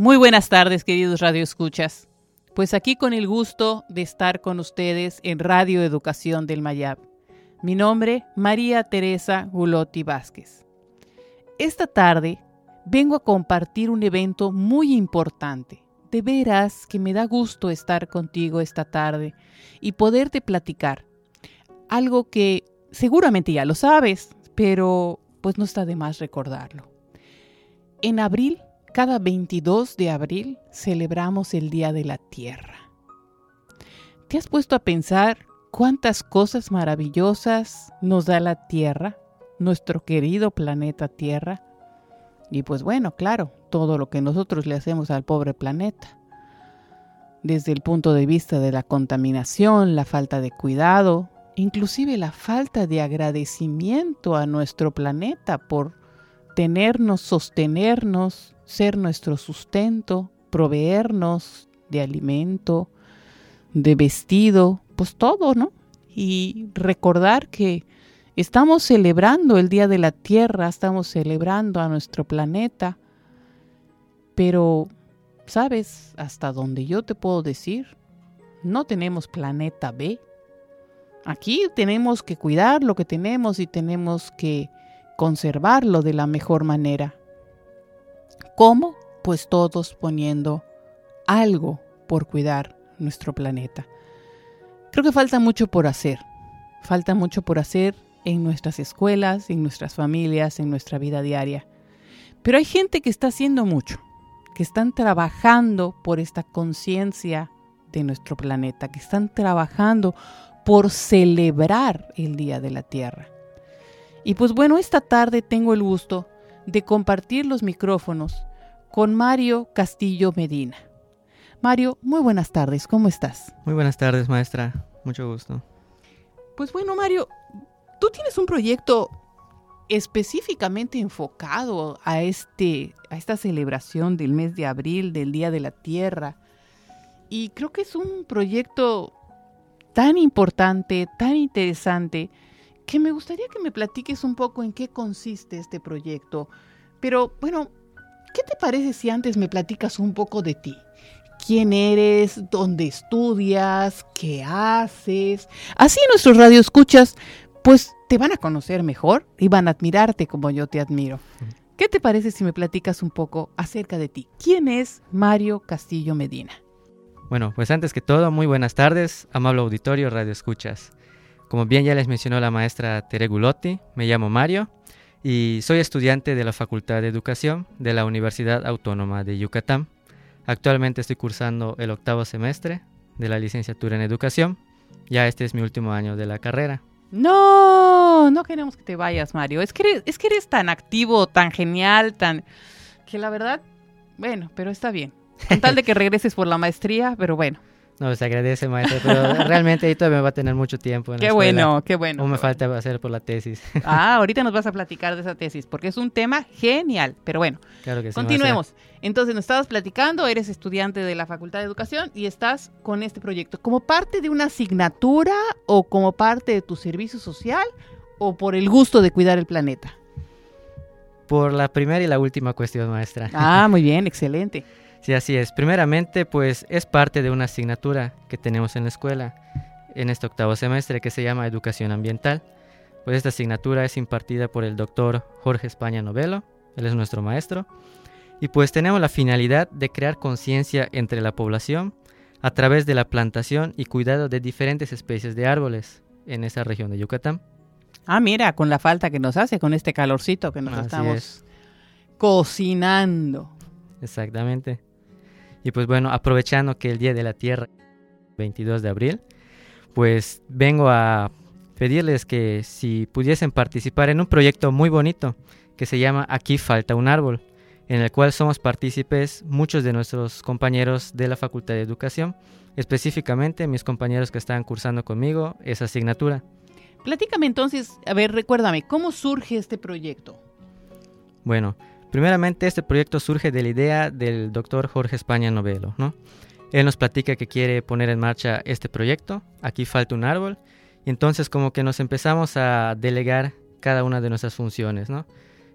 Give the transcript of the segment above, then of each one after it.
Muy buenas tardes, queridos radioescuchas. Pues aquí con el gusto de estar con ustedes en Radio Educación del Mayab. Mi nombre, María Teresa Gulotti Vázquez. Esta tarde vengo a compartir un evento muy importante. De veras que me da gusto estar contigo esta tarde y poderte platicar. Algo que seguramente ya lo sabes, pero pues no está de más recordarlo. En abril cada 22 de abril celebramos el Día de la Tierra. ¿Te has puesto a pensar cuántas cosas maravillosas nos da la Tierra, nuestro querido planeta Tierra? Y pues bueno, claro, todo lo que nosotros le hacemos al pobre planeta. Desde el punto de vista de la contaminación, la falta de cuidado, inclusive la falta de agradecimiento a nuestro planeta por tenernos, sostenernos, ser nuestro sustento, proveernos de alimento, de vestido, pues todo, ¿no? Y recordar que estamos celebrando el Día de la Tierra, estamos celebrando a nuestro planeta, pero, ¿sabes? Hasta donde yo te puedo decir, no tenemos planeta B. Aquí tenemos que cuidar lo que tenemos y tenemos que conservarlo de la mejor manera. ¿Cómo? Pues todos poniendo algo por cuidar nuestro planeta. Creo que falta mucho por hacer. Falta mucho por hacer en nuestras escuelas, en nuestras familias, en nuestra vida diaria. Pero hay gente que está haciendo mucho, que están trabajando por esta conciencia de nuestro planeta, que están trabajando por celebrar el Día de la Tierra. Y pues bueno, esta tarde tengo el gusto de compartir los micrófonos con Mario Castillo Medina. Mario, muy buenas tardes, ¿cómo estás? Muy buenas tardes, maestra, mucho gusto. Pues bueno, Mario, tú tienes un proyecto específicamente enfocado a, este, a esta celebración del mes de abril, del Día de la Tierra. Y creo que es un proyecto tan importante, tan interesante, que me gustaría que me platiques un poco en qué consiste este proyecto. Pero bueno, ¿Qué te parece si antes me platicas un poco de ti? ¿Quién eres? ¿Dónde estudias? ¿Qué haces? Así nuestros radioescuchas, pues te van a conocer mejor y van a admirarte como yo te admiro. ¿Qué te parece si me platicas un poco acerca de ti? ¿Quién es Mario Castillo Medina? Bueno, pues antes que todo, muy buenas tardes, amable auditorio Radio Escuchas. Como bien ya les mencionó la maestra Tere Gulotti, me llamo Mario y soy estudiante de la Facultad de Educación de la Universidad Autónoma de Yucatán. Actualmente estoy cursando el octavo semestre de la licenciatura en Educación. Ya este es mi último año de la carrera. No, no queremos que te vayas, Mario. Es que eres, es que eres tan activo, tan genial, tan... que la verdad, bueno, pero está bien. Con tal de que regreses por la maestría, pero bueno. No, se agradece, maestro, pero realmente ahí todavía me va a tener mucho tiempo. En qué bueno, qué bueno. O me falta hacer por la tesis. Ah, ahorita nos vas a platicar de esa tesis, porque es un tema genial. Pero bueno, claro que sí, continuemos. Entonces, nos estabas platicando, eres estudiante de la Facultad de Educación y estás con este proyecto. ¿Como parte de una asignatura o como parte de tu servicio social o por el gusto de cuidar el planeta? Por la primera y la última cuestión, maestra. Ah, muy bien, excelente. Sí, así es. Primeramente, pues es parte de una asignatura que tenemos en la escuela en este octavo semestre que se llama Educación Ambiental. Pues esta asignatura es impartida por el doctor Jorge España Novelo, él es nuestro maestro, y pues tenemos la finalidad de crear conciencia entre la población a través de la plantación y cuidado de diferentes especies de árboles en esa región de Yucatán. Ah, mira, con la falta que nos hace, con este calorcito que nos estamos cocinando. Exactamente. Y pues bueno, aprovechando que el Día de la Tierra, 22 de abril, pues vengo a pedirles que si pudiesen participar en un proyecto muy bonito que se llama Aquí falta un árbol, en el cual somos partícipes muchos de nuestros compañeros de la Facultad de Educación, específicamente mis compañeros que están cursando conmigo esa asignatura. Platícame entonces, a ver, recuérdame, ¿cómo surge este proyecto? Bueno, Primeramente, este proyecto surge de la idea del doctor Jorge España Novelo, ¿no? Él nos platica que quiere poner en marcha este proyecto, aquí falta un árbol, y entonces como que nos empezamos a delegar cada una de nuestras funciones, ¿no?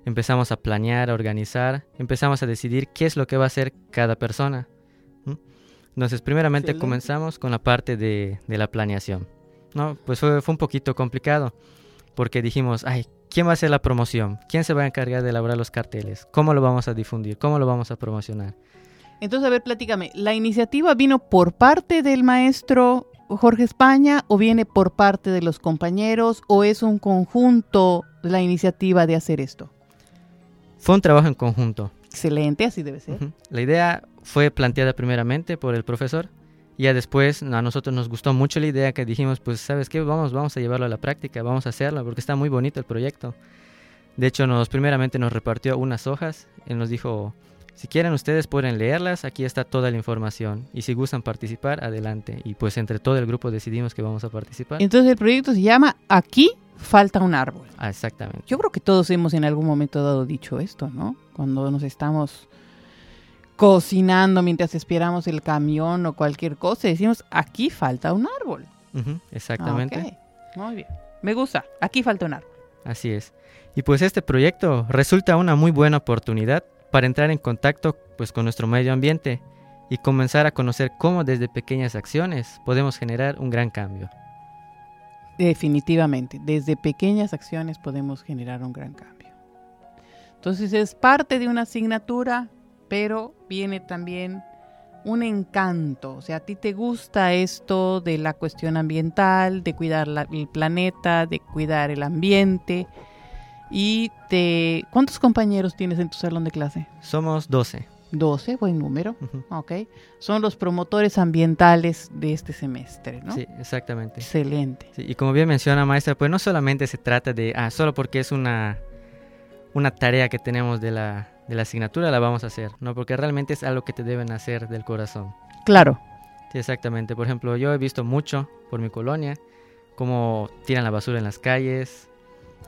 empezamos a planear, a organizar, empezamos a decidir qué es lo que va a hacer cada persona. Entonces, primeramente comenzamos con la parte de, la planeación. ¿no? Pues fue, fue, un poquito complicado, porque dijimos, ay, ¿quién va a hacer la promoción? ¿Quién se va a encargar de elaborar los carteles? ¿Cómo lo vamos a difundir? ¿Cómo lo vamos a promocionar? Entonces, a ver, platícame, ¿la iniciativa vino por parte del maestro Jorge España o viene por parte de los compañeros o es un conjunto la iniciativa de hacer esto? Fue un trabajo en conjunto. Excelente, así debe ser. La idea fue planteada primeramente por el profesor ya después a nosotros nos gustó mucho la idea que dijimos, pues sabes qué, vamos, vamos a llevarlo a la práctica, vamos a hacerlo porque está muy bonito el proyecto. De hecho, nos primeramente nos repartió unas hojas, él nos dijo, si quieren ustedes pueden leerlas, aquí está toda la información y si gustan participar, adelante. Y pues entre todo el grupo decidimos que vamos a participar. Entonces el proyecto se llama Aquí falta un árbol. Ah, exactamente. Yo creo que todos hemos en algún momento dado dicho esto, ¿no? Cuando nos estamos cocinando mientras esperamos el camión o cualquier cosa, decimos, aquí falta un árbol. exactamente. Muy bien. Me gusta. Aquí falta un árbol. Así es. Y pues este proyecto resulta una muy buena oportunidad para entrar en contacto pues, con nuestro medio ambiente y comenzar a conocer cómo desde pequeñas acciones podemos generar un gran cambio. Definitivamente, desde pequeñas acciones podemos generar un gran cambio. Entonces es parte de una asignatura, pero viene también un encanto. O sea, a ti te gusta esto de la cuestión ambiental, de cuidar el planeta, de cuidar el ambiente y te... ¿Cuántos compañeros tienes en tu salón de clase? Somos 12. 12, buen número. Ok. Son los promotores ambientales de este semestre, ¿no? Sí, exactamente. Excelente. y como bien menciona maestra, pues no solamente se trata de, ah, solo porque es una, una tarea que tenemos de la, de la asignatura la vamos a hacer, ¿no? Porque realmente es algo que te deben hacer del corazón. Claro. Sí, exactamente. Por ejemplo, yo he visto mucho por mi colonia cómo tiran la basura en las calles,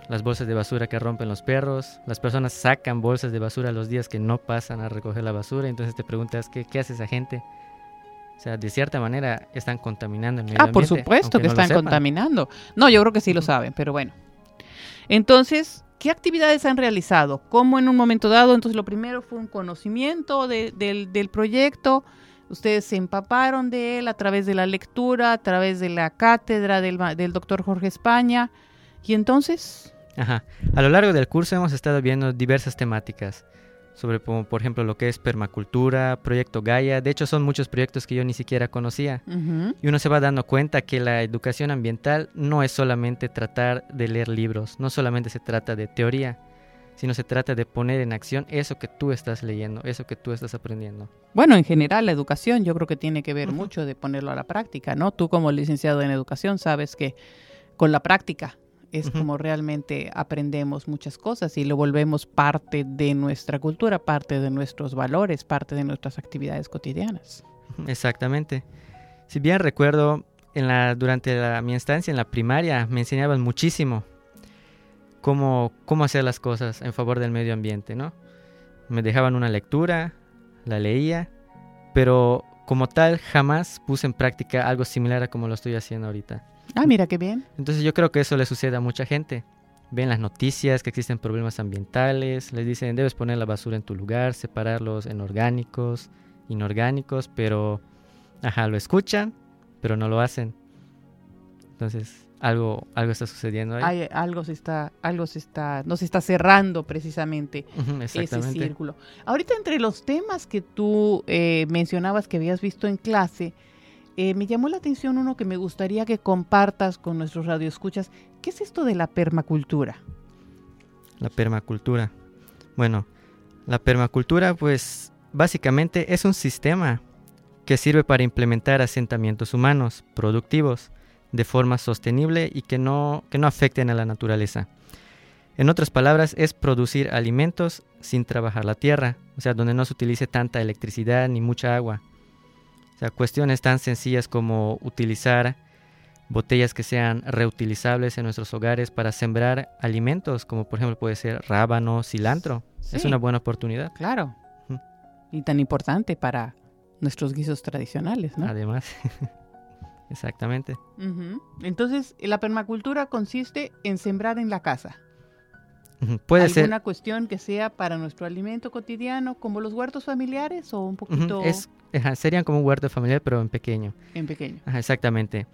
las bolsas de basura que rompen los perros, las personas sacan bolsas de basura los días que no pasan a recoger la basura, entonces te preguntas, ¿qué, qué hace esa gente? O sea, de cierta manera están contaminando el medio ambiente. Ah, por supuesto que están contaminando. No, yo creo que sí lo saben, pero bueno. Entonces, ¿qué actividades han realizado? ¿Cómo en un momento dado? Entonces, lo primero fue un conocimiento del, proyecto. Ustedes se empaparon de él a través de la lectura, a través de la cátedra del, del doctor Jorge España. Y entonces, Ajá. A lo largo del curso hemos estado viendo diversas temáticas sobre, por ejemplo, lo que es permacultura, proyecto Gaia. De hecho, son muchos proyectos que yo ni siquiera conocía. Y uno se va dando cuenta que la educación ambiental no es solamente tratar de leer libros, no solamente se trata de teoría, sino se trata de poner en acción eso que tú estás leyendo, eso que tú estás aprendiendo. Bueno, en general la educación yo creo que tiene que ver mucho de ponerlo a la práctica, ¿no? Tú como licenciado en educación sabes que con la práctica es como realmente aprendemos muchas cosas y lo volvemos parte de nuestra cultura, parte de nuestros valores, parte de nuestras actividades cotidianas. Exactamente. Si bien recuerdo, en la, durante mi estancia en la primaria me enseñaban muchísimo cómo, cómo hacer las cosas en favor del medio ambiente, ¿no? Me dejaban una lectura, la leía, pero como tal jamás puse en práctica algo similar a como lo estoy haciendo ahorita. Ah, mira qué bien. Entonces yo creo que eso le sucede a mucha gente. Ven las noticias que existen problemas ambientales, les dicen debes poner la basura en tu lugar, separarlos en orgánicos, inorgánicos, pero ajá, lo escuchan, pero no lo hacen. Entonces, algo algo está sucediendo ahí. algo se está algo se está no se está cerrando precisamente ese círculo. Ahorita entre los temas que tú eh, mencionabas que habías visto en clase, eh, me llamó la atención uno que me gustaría que compartas con nuestros radioescuchas. ¿Qué es esto de la permacultura? La permacultura. Bueno, la permacultura pues básicamente es un sistema que sirve para implementar asentamientos humanos productivos de forma sostenible y que no, que no afecten a la naturaleza. En otras palabras, es producir alimentos sin trabajar la tierra, o sea, donde no se utilice tanta electricidad ni mucha agua. O sea, cuestiones tan sencillas como utilizar botellas que sean reutilizables en nuestros hogares para sembrar alimentos, como por ejemplo puede ser rábano, cilantro. Es una buena oportunidad. Claro. Y tan importante para nuestros guisos tradicionales, ¿no? Además. Exactamente. Entonces, la permacultura consiste en sembrar en la casa. Puede ¿Alguna ser. cuestión que sea para nuestro alimento cotidiano, como los huertos familiares o un poquito es- ajá, serían como un huerto familiar, pero en pequeño. en pequeño? Ajá, exactamente.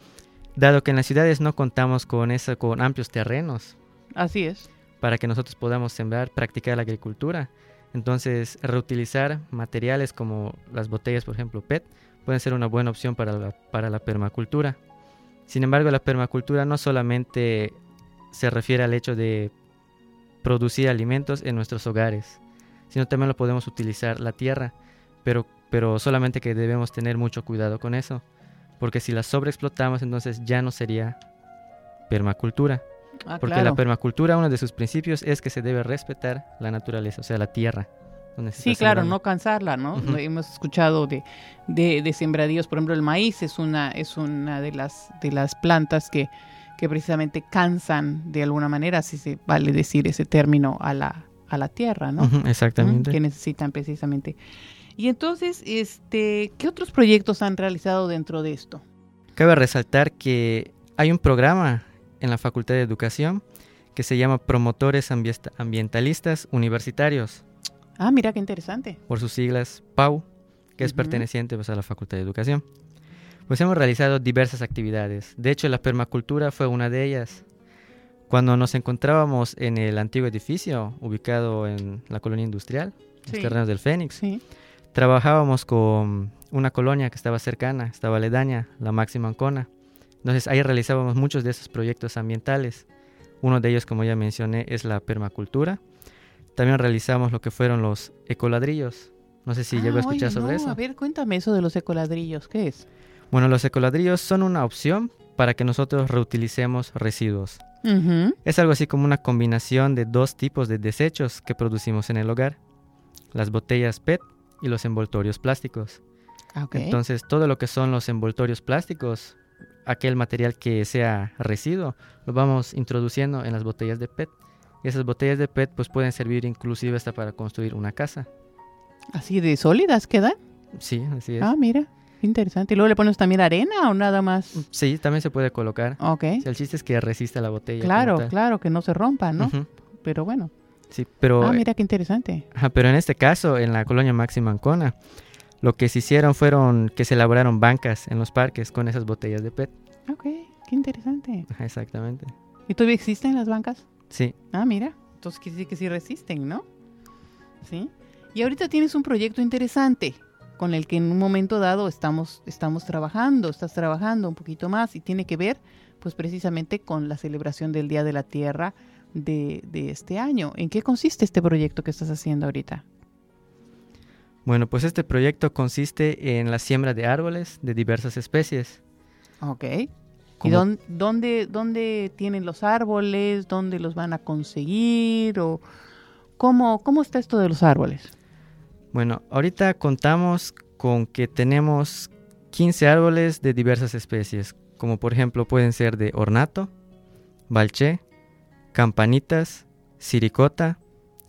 Dado que en las ciudades no contamos con, esa, con amplios terrenos Así es. para que nosotros podamos sembrar, practicar la agricultura, entonces reutilizar materiales como las botellas, por ejemplo, PET, pueden ser una buena opción para la, para la permacultura. Sin embargo, la permacultura no solamente se refiere al hecho de producir alimentos en nuestros hogares, sino también lo podemos utilizar la tierra, pero, pero solamente que debemos tener mucho cuidado con eso, porque si la sobreexplotamos entonces ya no sería permacultura, Ah, porque claro. la permacultura uno de sus principios es que se debe respetar la naturaleza, o sea, la tierra. Sí, claro, sembrando. no cansarla, ¿no? Hemos escuchado de, de, de sembradíos, por ejemplo, el maíz es una, es una de las de las plantas que, que precisamente cansan de alguna manera, si se vale decir ese término, a la, a la tierra, ¿no? Exactamente. Que necesitan precisamente. Y entonces, este, ¿qué otros proyectos han realizado dentro de esto? Cabe resaltar que hay un programa en la Facultad de Educación que se llama Promotores Ambientalistas Universitarios, Ah, mira qué interesante. por sus siglas PAU, que es perteneciente pues, a la Facultad de Educación. Pues hemos realizado diversas actividades. De hecho, la permacultura fue una de ellas. Cuando nos encontrábamos en el antiguo edificio ubicado en la colonia industrial, Sí. los terrenos del Fénix, Sí. Trabajábamos con una colonia que estaba cercana, estaba aledaña, la Máxima Ancona. Entonces ahí realizábamos muchos de esos proyectos ambientales. Uno de ellos, como ya mencioné, es la permacultura. También realizamos lo que fueron los ecoladrillos. No sé si llegó a Ah, escuchar oye, sobre no, eso. A ver, cuéntame eso de los ecoladrillos, ¿qué es? Bueno, los ecoladrillos son una opción para que nosotros reutilicemos residuos. Ujú. Es algo así como una combinación de dos tipos de desechos que producimos en el hogar. Las botellas PET y los envoltorios plásticos. Ah, ok. Entonces, todo lo que son los envoltorios plásticos, aquel material que sea residuo, lo vamos introduciendo en las botellas de PET. Y esas botellas de PET pues pueden servir inclusive hasta para construir una casa. ¿Así de sólidas quedan? Sí, así es. Ah, mira, interesante. ¿Y luego le pones también arena o nada más? Sí, también se puede colocar. Ok. Sí, El chiste es que resista la botella. Claro, claro, que no se rompa, ¿no? Ujú. Pero bueno. Sí, pero, Ah, mira qué interesante. ajá, pero en este caso, en la colonia Máxima Ancona, lo que se hicieron fueron que se elaboraron bancas en los parques con esas botellas de PET. Ok, qué interesante. Ajá, exactamente. ¿Y todavía existen las bancas? Sí, Ah, mira. Entonces quiere decir que sí resisten, ¿no? Sí. Y ahorita tienes un proyecto interesante con el que en un momento dado estamos, estamos trabajando, estás trabajando un poquito más y tiene que ver pues precisamente con la celebración del Día de la Tierra de, de este año. ¿En qué consiste este proyecto que estás haciendo ahorita? Bueno, pues este proyecto consiste en la siembra de árboles de diversas especies. Ok. ¿Y dónde, dónde tienen los árboles? ¿Dónde los van a conseguir? ¿O cómo, cómo está esto de los árboles? Bueno, ahorita contamos con que tenemos 15 árboles de diversas especies, como por ejemplo pueden ser de ornato, balché, campanitas, siricota,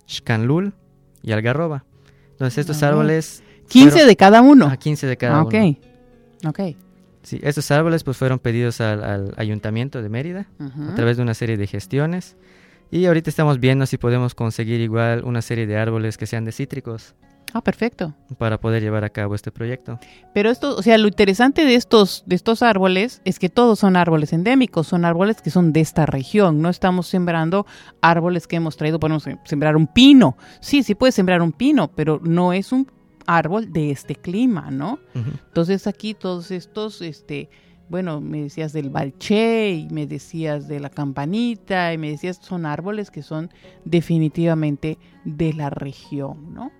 xcanlul y algarroba. Entonces estos árboles... 15 fueron- de cada uno. Ah, 15 de cada Ah, uno. ok. Ok. Sí, estos árboles pues fueron pedidos al, al ayuntamiento de Mérida Ujú. a través de una serie de gestiones. Y ahorita estamos viendo si podemos conseguir igual una serie de árboles que sean de cítricos Ah, perfecto. para poder llevar a cabo este proyecto. Pero esto, o sea, lo interesante de estos, de estos árboles es que todos son árboles endémicos, son árboles que son de esta región. No estamos sembrando árboles que hemos traído, podemos sembrar un pino. Sí, sí puedes sembrar un pino, pero no es un árbol de este clima, ¿no? Entonces aquí todos estos, este, bueno, me decías del balché y me decías de la campanita y me decías son árboles que son definitivamente de la región, ¿no?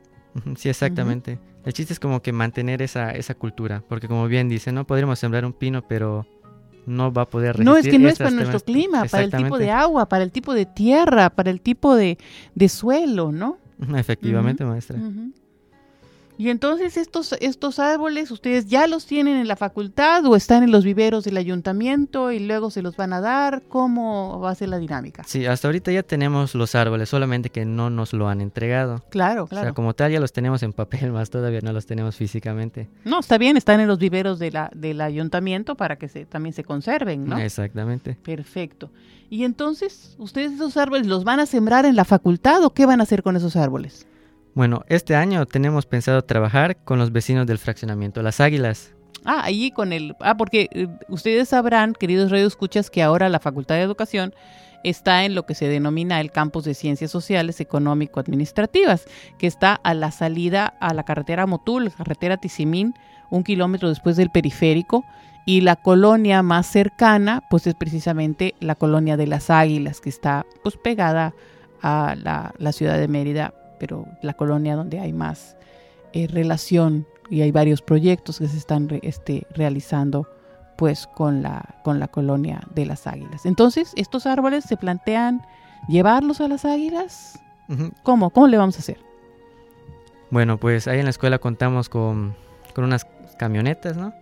Sí, exactamente. El chiste es como que mantener esa, esa cultura, porque como bien dice, no podríamos sembrar un pino, pero no va a poder resistir No, es que no es para nuestro clima, para el tipo de agua, para el tipo de tierra, para el tipo de, de suelo, ¿no? Efectivamente, maestra. Y entonces estos, estos árboles, ¿ustedes ya los tienen en la facultad o están en los viveros del ayuntamiento y luego se los van a dar? ¿Cómo va a ser la dinámica? Sí, hasta ahorita ya tenemos los árboles, solamente que no nos lo han entregado. Claro, O claro. sea, como tal ya los tenemos en papel, más todavía no los tenemos físicamente. No, está bien, están en los viveros de la, del ayuntamiento para que se, también se conserven, ¿no? Exactamente. Perfecto. Y entonces, ¿ustedes esos árboles los van a sembrar en la facultad o qué van a hacer con esos árboles? Bueno, este año tenemos pensado trabajar con los vecinos del fraccionamiento Las Águilas. Ah, allí con el... Ah, porque eh, ustedes sabrán, queridos radioescuchas, que ahora la Facultad de Educación está en lo que se denomina el campus de Ciencias Sociales Económico-Administrativas, que está a la salida a la carretera Motul, carretera Tizimín, un kilómetro después del periférico, y la colonia más cercana, pues es precisamente la colonia de las Águilas, que está pues pegada a la, la ciudad de Mérida, pero la colonia donde hay más eh, relación y hay varios proyectos que se están re- este, realizando pues con la, con la colonia de las águilas. Entonces, estos árboles se plantean llevarlos a las águilas. ¿Cómo? ¿Cómo le vamos a hacer? Bueno, pues ahí en la escuela contamos con, con unas camionetas, ¿no?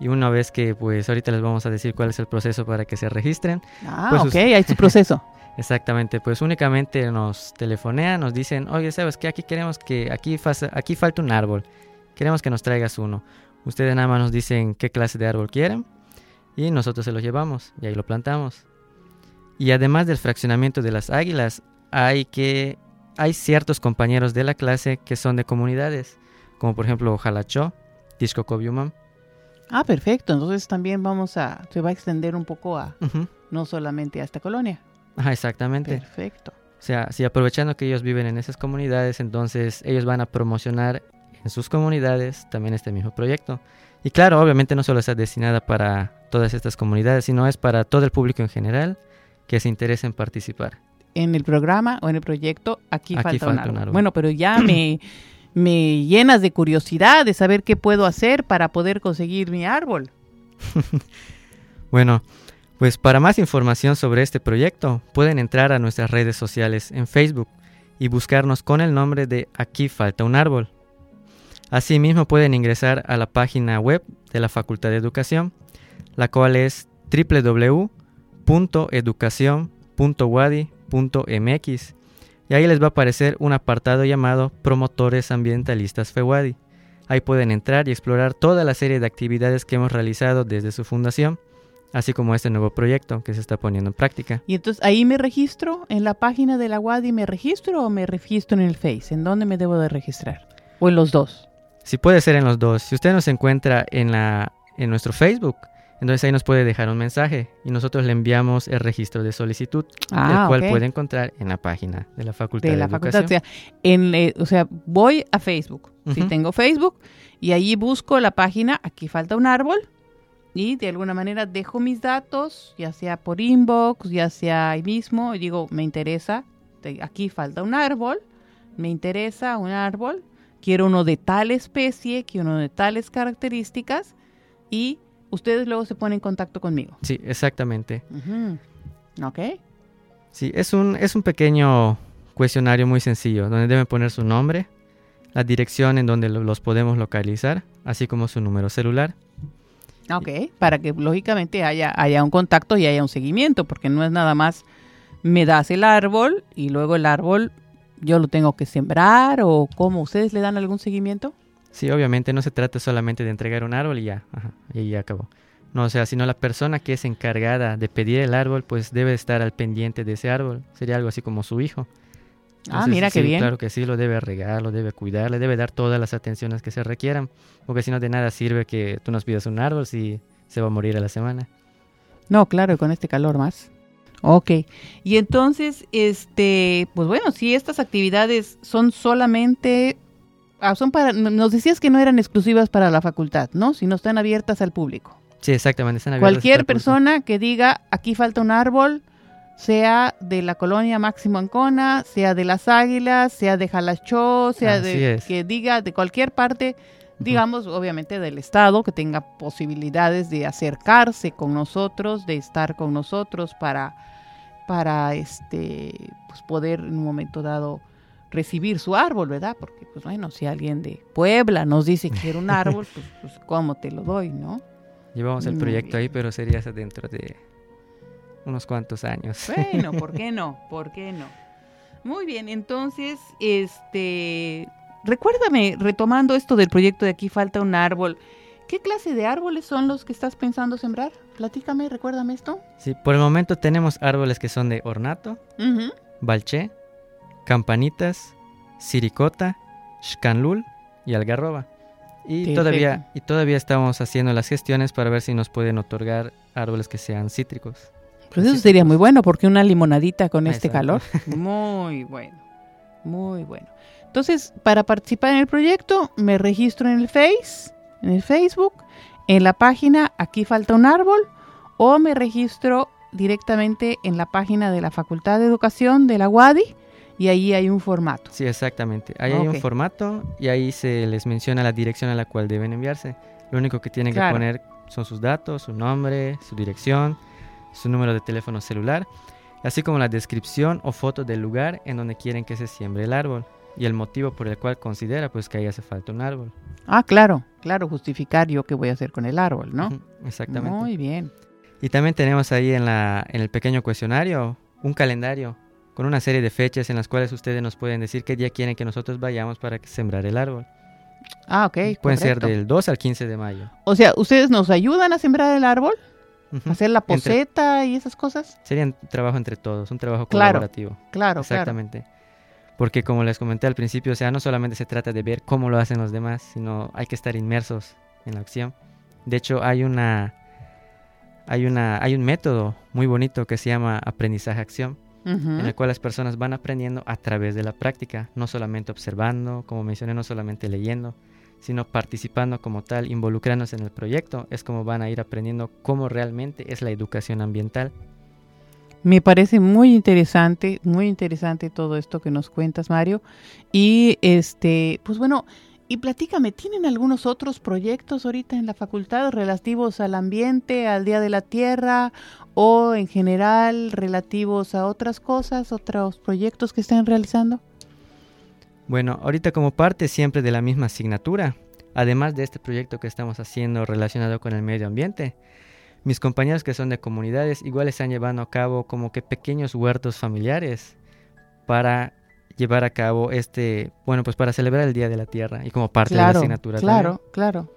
Y una vez que, pues ahorita les vamos a decir cuál es el proceso para que se registren. Ah, Pues ok, hay su proceso. Exactamente, pues únicamente nos telefonean, nos dicen, oye, ¿sabes qué? Aquí queremos que, aquí, falta un árbol, queremos que nos traigas uno. Ustedes nada más nos dicen qué clase de árbol quieren y nosotros se los llevamos y ahí lo plantamos. Y además del fraccionamiento de las águilas, hay que, hay ciertos compañeros de la clase que son de comunidades, como por ejemplo Jalachó, Tishkokobyumam. Ah, perfecto. Entonces también vamos a, se va a extender un poco a, no solamente a esta colonia. Ajá, exactamente. Perfecto. O sea, si aprovechando que ellos viven en esas comunidades, entonces ellos van a promocionar en sus comunidades también este mismo proyecto. Y claro, obviamente no solo está destinada para todas estas comunidades, sino es para todo el público en general que se interese en participar. En el programa o en el proyecto, aquí, Aquí falta, un falta un árbol. árbol. Bueno, pero ya me, me llenas de curiosidad de saber qué puedo hacer para poder conseguir mi árbol. Bueno, pues para más información sobre este proyecto, pueden entrar a nuestras redes sociales en Facebook y buscarnos con el nombre de Aquí falta un árbol. Asimismo pueden ingresar a la página web de la Facultad de Educación, la cual es www.educacion.wadi.mx y ahí les va a aparecer un apartado llamado Promotores Ambientalistas FEWADI. Ahí pueden entrar y explorar toda la serie de actividades que hemos realizado desde su fundación, así como este nuevo proyecto que se está poniendo en práctica. Y entonces ahí me registro, en la página de la WADI me registro o me registro en el Face. ¿En dónde me debo de registrar? O en los dos. Si puede ser en los dos, si usted nos encuentra en, la, en nuestro Facebook, entonces ahí nos puede dejar un mensaje y nosotros le enviamos el registro de solicitud, Ah, el cual puede encontrar en la página de la Facultad de, de la Educación. facultad. O sea, en, eh, o sea, voy a Facebook. Si tengo Facebook y allí busco la página, aquí falta un árbol y de alguna manera dejo mis datos, ya sea por inbox, ya sea ahí mismo, y digo, me interesa, te- aquí falta un árbol, me interesa un árbol, quiero uno de tal especie, quiero uno de tales características y ustedes luego se ponen en contacto conmigo. Sí, exactamente. Ujú. ¿Ok? Sí, es un, es un pequeño cuestionario muy sencillo, donde deben poner su nombre, la dirección en donde lo- los podemos localizar, así como su número celular. Ok, para que lógicamente haya, haya un contacto y haya un seguimiento, porque no es nada más me das el árbol y luego el árbol yo lo tengo que sembrar o cómo, ¿ustedes le dan algún seguimiento? Sí, obviamente no se trata solamente de entregar un árbol y ya, ajá, y ya acabó. No, o sea, sino la persona que es encargada de pedir el árbol, pues debe estar al pendiente de ese árbol. Sería algo así como su hijo. Ah, mira qué sí, bien. Claro que sí, lo debe regar, lo debe cuidar, le debe dar todas las atenciones que se requieran, porque si no de nada sirve que tú nos pidas un árbol si se va a morir a la semana. No, claro, y con este calor más. Ok, y entonces, este, pues bueno, si estas actividades son solamente, ah, son para, nos decías que no eran exclusivas para la facultad, ¿no? Sino están abiertas al público. Sí, exactamente. están abiertas Cualquier público. persona que diga aquí falta un árbol, sea de la colonia Máximo Ancona, sea de las Águilas, sea de Jalachó, sea Así de es. que diga de cualquier parte, digamos obviamente del estado, que tenga posibilidades de acercarse con nosotros, de estar con nosotros para para este pues poder en un momento dado recibir su árbol, ¿verdad? Porque, pues bueno, si alguien de Puebla nos dice que quiere un árbol, pues, pues ¿cómo te lo doy, no? Llevamos el proyecto ahí, pero sería hasta dentro de unos cuantos años. Bueno, ¿por qué no? ¿Por qué no? Muy bien, entonces, este, recuérdame, retomando esto del proyecto de aquí falta un árbol, ¿qué clase de árboles son los que estás pensando sembrar? Platícame, recuérdame esto. Sí, por el momento tenemos árboles que son de ornato, Ujú. balché, campanitas, siricota, shkanlul y algarroba. Y Perfecto. todavía, y todavía estamos haciendo las gestiones para ver si nos pueden otorgar árboles que sean cítricos. Pues eso sería muy bueno, porque una limonadita con este Exacto. calor. Muy bueno, muy bueno. Entonces, para participar en el proyecto, me registro en el Face, en el Facebook, en la página Aquí falta un árbol, o me registro directamente en la página de la Facultad de Educación de la UADI, y ahí hay un formato. Sí, exactamente. Ahí hay Ok. un formato y ahí se les menciona la dirección a la cual deben enviarse. Lo único que tienen Claro. que poner son sus datos, su nombre, su dirección, su número de teléfono celular, así como la descripción o foto del lugar en donde quieren que se siembre el árbol y el motivo por el cual considera pues que ahí hace falta un árbol. Ah, claro, claro, justificar yo qué voy a hacer con el árbol, ¿no? Exactamente. Muy bien. Y también tenemos ahí en, la, en el pequeño cuestionario un calendario con una serie de fechas en las cuales ustedes nos pueden decir qué día quieren que nosotros vayamos para sembrar el árbol. Ah, ok. Pueden ser del 2 al 15 de mayo. O sea, ¿ustedes nos ayudan a sembrar el árbol? ¿Hacer la Entre- poseta y esas cosas? Sería un trabajo entre todos, un trabajo Claro, colaborativo. Claro, Exactamente. Porque como les comenté al principio, o sea, no solamente se trata de ver cómo lo hacen los demás, sino hay que estar inmersos en la acción. De hecho, hay una hay una hay un método muy bonito que se llama aprendizaje acción, claro. En el cual las personas van aprendiendo a través de la práctica, no solamente observando, como mencioné, no solamente leyendo, sino participando como tal, involucrándose en el proyecto, es como van a ir aprendiendo cómo realmente es la educación ambiental. Me parece muy interesante, muy interesante todo esto que nos cuentas, Mario. Y este, pues bueno, y platícame, ¿tienen algunos otros proyectos ahorita en la facultad relativos al ambiente, al Día de la Tierra o en general relativos a otras cosas, otros proyectos que estén realizando? Bueno, ahorita como parte siempre de la misma asignatura, además de este proyecto que estamos haciendo relacionado con el medio ambiente, mis compañeros que son de comunidades igual están llevando a cabo como que pequeños huertos familiares para llevar a cabo este, bueno, pues para celebrar el Día de la Tierra y como parte de la asignatura. claro, también. claro.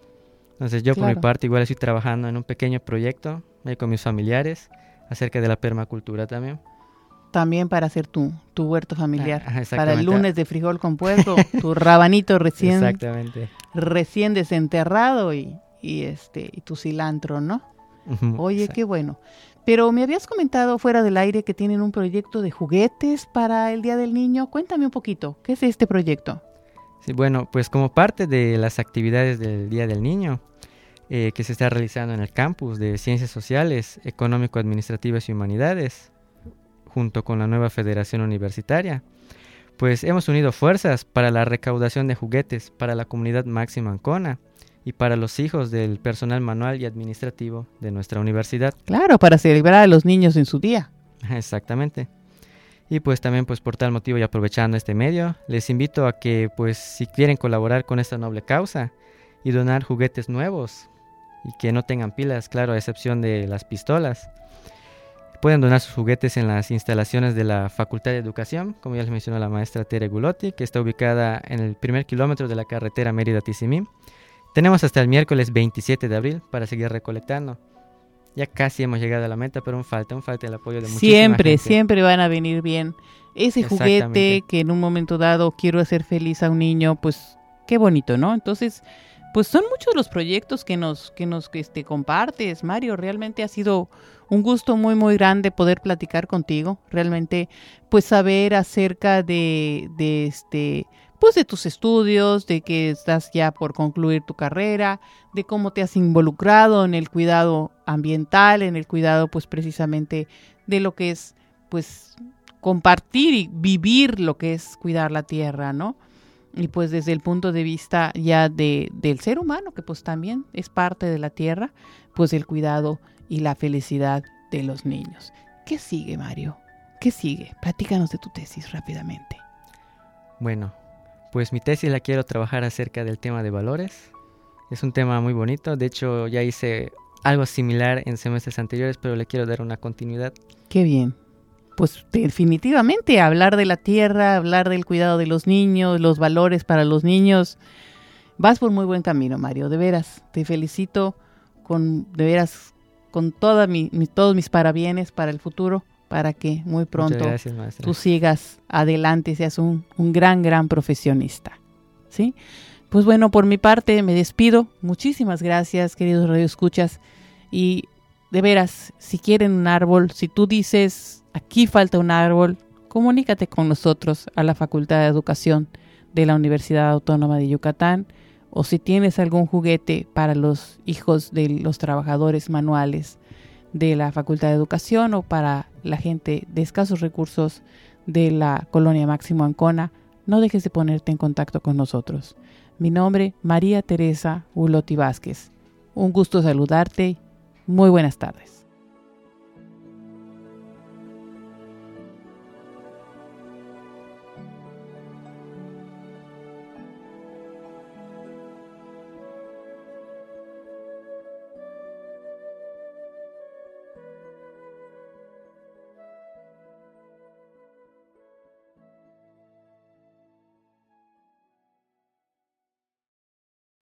Entonces yo por mi parte igual estoy trabajando en un pequeño proyecto ahí con mis familiares acerca de la permacultura también. También para hacer tu, tu huerto familiar. Ah, para el lunes de frijol con puerco, tu rabanito recién Exactamente. recién desenterrado y, y este y tu cilantro, ¿no? Oye, exacto. qué bueno. Pero me habías comentado fuera del aire que tienen un proyecto de juguetes para el Día del Niño. Cuéntame un poquito, ¿qué es este proyecto? Sí, bueno, pues como parte de las actividades del Día del Niño eh, que se está realizando en el campus de Ciencias Sociales, Económico-Administrativas y Humanidades, junto con la nueva Federación Universitaria, pues hemos unido fuerzas para la recaudación de juguetes para la comunidad máxima Ancona y para los hijos del personal manual y administrativo de nuestra universidad. Claro, para celebrar a los niños en su día. Exactamente. Y pues también pues por tal motivo y aprovechando este medio, les invito a que pues si quieren colaborar con esta noble causa y donar juguetes nuevos y que no tengan pilas, claro, a excepción de las pistolas, pueden donar sus juguetes en las instalaciones de la Facultad de Educación, como ya les mencionó la maestra Tere Gulotti, que está ubicada en el primer kilómetro de la carretera Mérida-Tizimín. Tenemos hasta el miércoles 27 de abril para seguir recolectando. Ya casi hemos llegado a la meta, pero aún falta, aún falta el apoyo de muchísima Siempre, gente. siempre van a venir bien. Ese juguete que en un momento dado quiero hacer feliz a un niño, pues qué bonito, ¿no? Entonces, pues son muchos los proyectos que nos que nos este compartes, Mario, realmente ha sido un gusto muy muy grande poder platicar contigo, realmente pues saber acerca de de este pues de tus estudios, de que estás ya por concluir tu carrera, de cómo te has involucrado en el cuidado ambiental, en el cuidado pues precisamente de lo que es pues compartir y vivir lo que es cuidar la tierra, ¿no? Y pues desde el punto de vista ya de, del ser humano, que pues también es parte de la tierra, pues el cuidado y la felicidad de los niños. ¿Qué sigue, Mario? ¿Qué sigue? Platícanos de tu tesis rápidamente. Bueno, pues mi tesis la quiero trabajar acerca del tema de valores. Es un tema muy bonito, de hecho ya hice algo similar en semestres anteriores, pero le quiero dar una continuidad. Qué bien. Pues definitivamente hablar de la tierra, hablar del cuidado de los niños, los valores para los niños. Vas por muy buen camino, Mario, de veras. Te felicito con, de veras, con toda mi, todos mis parabienes para el futuro, para que muy pronto tú sigas adelante y seas un, un gran, gran profesionista. ¿Sí? Pues bueno, por mi parte me despido. Muchísimas gracias, queridos radioescuchas. Y de veras, si quieren un árbol, si tú dices, aquí falta un árbol, comunícate con nosotros a la Facultad de Educación de la Universidad Autónoma de Yucatán. O si tienes algún juguete para los hijos de los trabajadores manuales de la Facultad de Educación o para la gente de escasos recursos de la colonia Máximo Ancona, no dejes de ponerte en contacto con nosotros. Mi nombre, María Teresa Ulotti Vázquez. Un gusto saludarte. Muy buenas tardes.